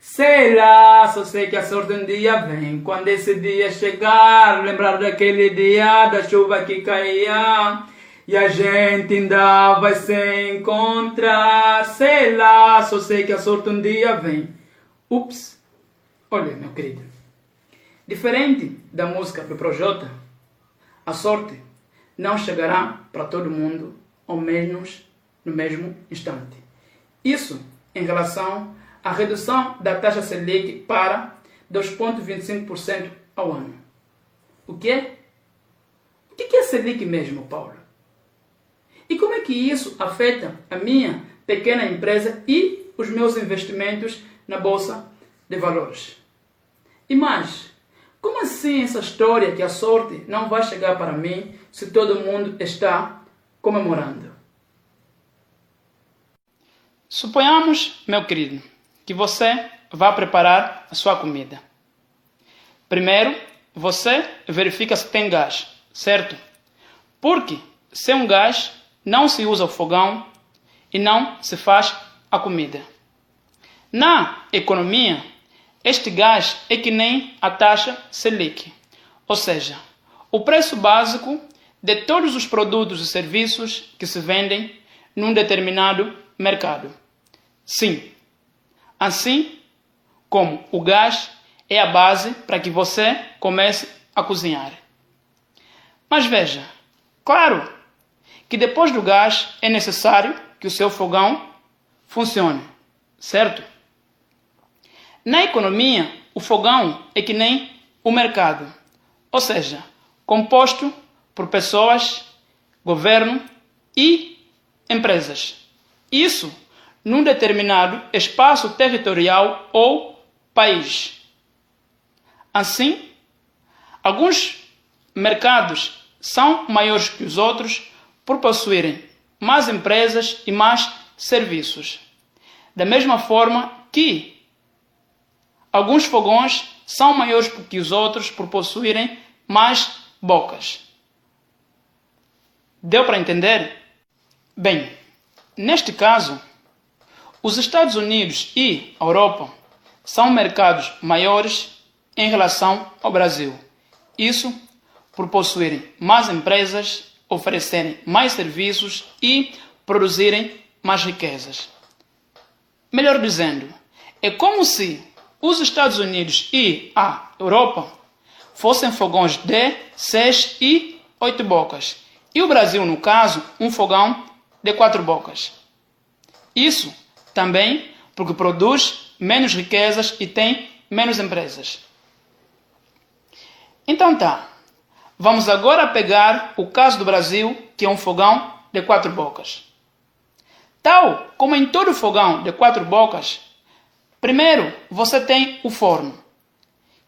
Sei lá, só sei que a sorte um dia vem. Quando esse dia chegar, lembrar daquele dia da chuva que caía. E a gente ainda vai se encontrar. Sei lá, só sei que a sorte um dia vem. Ups! Olha, meu querido. Diferente da música do Projota, a sorte não chegará para todo mundo ao menos no mesmo instante. Isso em relação à redução da taxa Selic para 2,25% ao ano. O que? O que é Selic mesmo, Paulo? E como é que isso afeta a minha pequena empresa e os meus investimentos na Bolsa de Valores? E mais, como assim essa história que a sorte não vai chegar para mim se todo mundo está comemorando? Suponhamos, meu querido, que você vá preparar a sua comida. Primeiro, você verifica se tem gás, certo? Porque sem um gás não se usa o fogão e não se faz a comida. Na economia, este gás é que nem a taxa Selic, ou seja, o preço básico de todos os produtos e serviços que se vendem num determinado mercado. Sim, assim como o gás é a base para que você comece a cozinhar. Mas veja, claro que depois do gás é necessário que o seu fogão funcione, certo? Na economia, o fogão é que nem o mercado, ou seja, composto por pessoas, governo e empresas. Isso num determinado espaço territorial ou país. Assim, alguns mercados são maiores que os outros por possuírem mais empresas e mais serviços. Da mesma forma que alguns fogões são maiores que os outros por possuírem mais bocas. Deu para entender? Bem, neste caso, os Estados Unidos e a Europa são mercados maiores em relação ao Brasil. Isso por possuírem mais empresas, oferecerem mais serviços e produzirem mais riquezas. Melhor dizendo, é como se os Estados Unidos e a Europa fossem fogões de 6 e 8 bocas, e o Brasil, no caso, um fogão de 4 bocas. Isso também porque produz menos riquezas e tem menos empresas. Então tá. Vamos agora pegar o caso do Brasil, que é um fogão de quatro bocas. Tal como em todo fogão de quatro bocas, primeiro você tem o forno,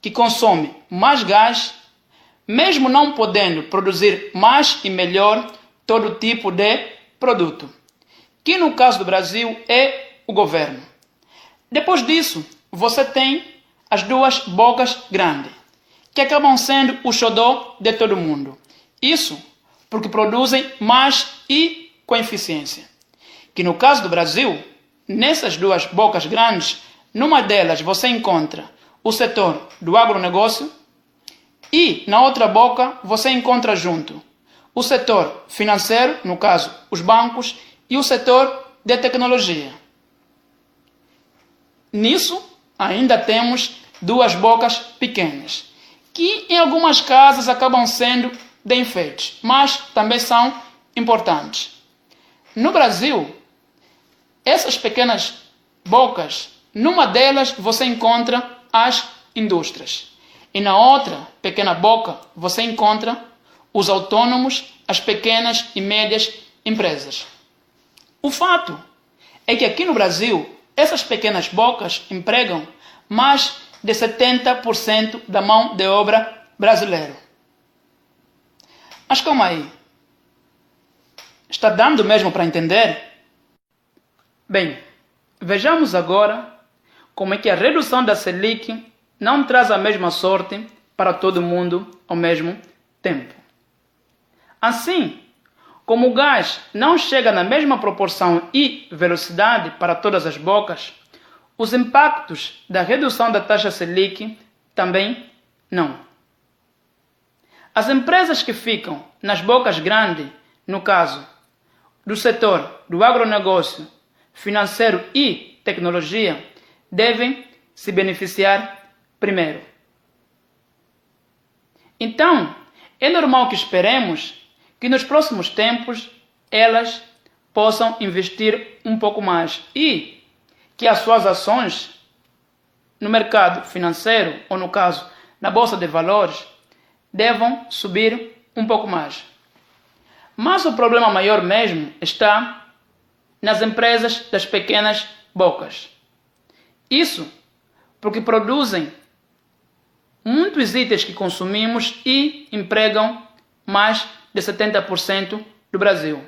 que consome mais gás, mesmo não podendo produzir mais e melhor todo tipo de produto, que no caso do Brasil é o governo. Depois disso, você tem as duas bocas grandes, que acabam sendo o xodó de todo mundo. Isso porque produzem mais e com eficiência. Que no caso do Brasil, nessas duas bocas grandes, numa delas você encontra o setor do agronegócio e na outra boca você encontra junto o setor financeiro, no caso os bancos, e o setor de tecnologia. Nisso, ainda temos duas bocas pequenas, que em algumas casas acabam sendo de enfeites, mas também são importantes. No Brasil, essas pequenas bocas, numa delas você encontra as indústrias, e na outra pequena boca você encontra os autônomos, as pequenas e médias empresas. O fato é que aqui no Brasil essas pequenas bocas empregam mais de 70% da mão de obra brasileira. Mas calma aí. Está dando mesmo para entender? Bem, vejamos agora como é que a redução da Selic não traz a mesma sorte para todo mundo ao mesmo tempo. Assim, como o gás não chega na mesma proporção e velocidade para todas as bocas, os impactos da redução da taxa Selic também não. As empresas que ficam nas bocas grandes, no caso do setor do agronegócio, financeiro e tecnologia, devem se beneficiar primeiro. Então, é normal que esperemos que nos próximos tempos elas possam investir um pouco mais e que as suas ações no mercado financeiro, ou no caso, na bolsa de valores, devam subir um pouco mais. Mas o problema maior mesmo está nas empresas das pequenas bocas. Isso porque produzem muitos itens que consumimos e empregam mais de 70% do Brasil.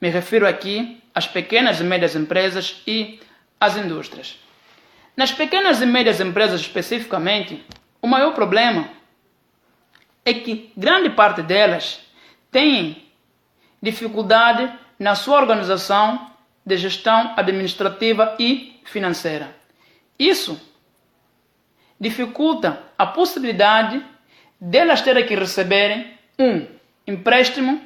Me refiro aqui às pequenas e médias empresas e às indústrias. Nas pequenas e médias empresas especificamente, o maior problema é que grande parte delas tem dificuldade na sua organização de gestão administrativa e financeira. Isso dificulta a possibilidade delas terem que receberem um empréstimo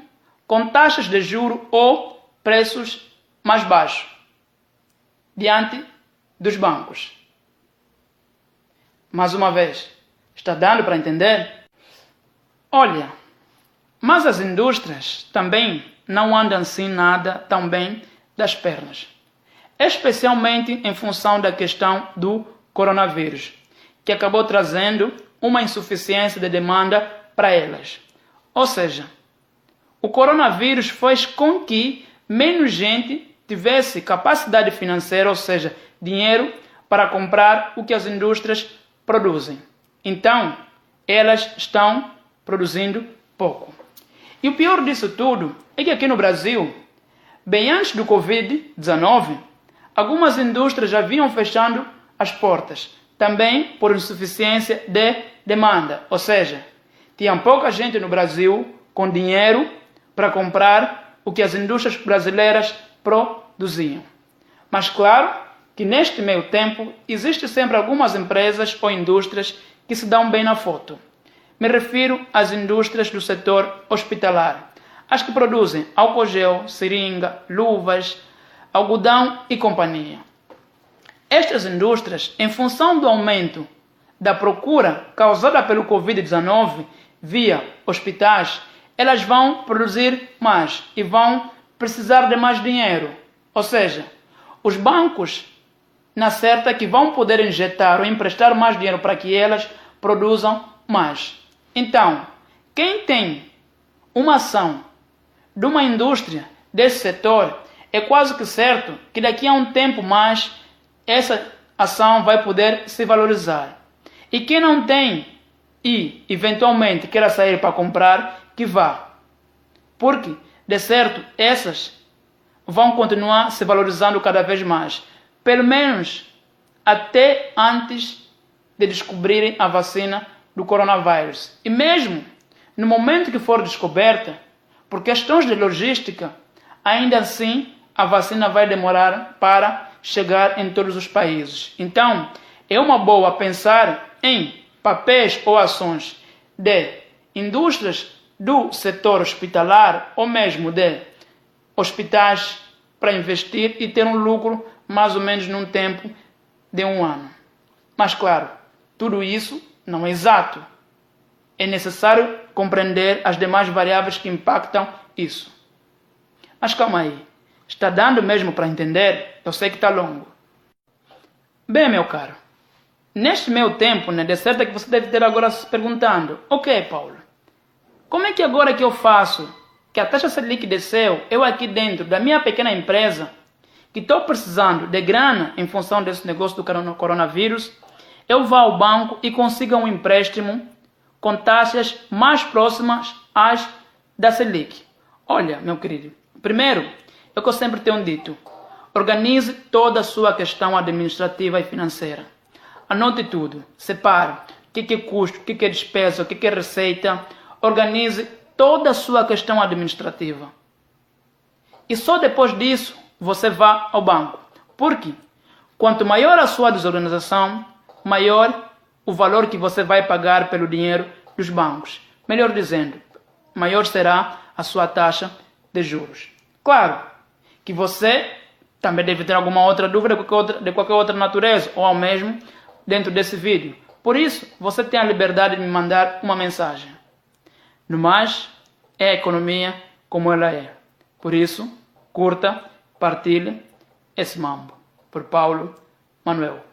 com taxas de juro ou preços mais baixos diante dos bancos. Mais uma vez, está dando para entender? Olha, mas as indústrias também não andam assim nada tão bem das pernas, especialmente em função da questão do coronavírus, que acabou trazendo uma insuficiência de demanda para elas. Ou seja, o coronavírus fez com que menos gente tivesse capacidade financeira, ou seja, dinheiro para comprar o que as indústrias produzem. Então, elas estão produzindo pouco. E o pior disso tudo é que aqui no Brasil, bem antes do Covid-19, algumas indústrias já vinham fechando as portas, também por insuficiência de demanda, ou seja, tinha pouca gente no Brasil com dinheiro para comprar o que as indústrias brasileiras produziam. Mas claro que neste meio tempo existe sempre algumas empresas ou indústrias que se dão bem na foto. Me refiro às indústrias do setor hospitalar, as que produzem álcool gel, seringa, luvas, algodão e companhia. Estas indústrias, em função do aumento da procura causada pelo Covid-19 via hospitais, elas vão produzir mais e vão precisar de mais dinheiro. Ou seja, os bancos, na certa, que vão poder injetar ou emprestar mais dinheiro para que elas produzam mais. Então, quem tem uma ação de uma indústria desse setor, é quase que certo que daqui a um tempo mais essa ação vai poder se valorizar. E quem não tem e eventualmente queira sair para comprar, que vá. Porque, de certo, essas vão continuar se valorizando cada vez mais. Pelo menos até antes de descobrirem a vacina do coronavírus. E mesmo no momento que for descoberta, por questões de logística, ainda assim a vacina vai demorar para chegar em todos os países. Então, é uma boa pensar em papéis ou ações de indústrias do setor hospitalar ou mesmo de hospitais para investir e ter um lucro mais ou menos num tempo de um ano. Mas, claro, tudo isso não é exato. É necessário compreender as demais variáveis que impactam isso. Mas calma aí. Está dando mesmo para entender? Eu sei que está longo. Bem, meu caro, neste meu tempo, né, de certo é que você deve ter agora se perguntando: Ok, Paulo, como é que agora que eu faço que a taxa Selic desceu, eu aqui dentro da minha pequena empresa, que estou precisando de grana em função desse negócio do coronavírus, eu vá ao banco e consiga um empréstimo com taxas mais próximas às da Selic. Olha, meu querido, primeiro, é o que eu sempre tenho dito, organize toda a sua questão administrativa e financeira. Anote tudo, separe o que é custo, o que é despesa, o que é receita, organize toda a sua questão administrativa. E só depois disso você vá ao banco. Por quê? Quanto maior a sua desorganização, maior o valor que você vai pagar pelo dinheiro dos bancos. Melhor dizendo, maior será a sua taxa de juros. Claro que você também deve ter alguma outra dúvida de qualquer outra, de qualquer outra natureza, ou ao mesmo dentro desse vídeo. Por isso, você tem a liberdade de me mandar uma mensagem. No mais, é a economia como ela é. Por isso, curta, partilhe esse mambo. Por Paulo Manuel.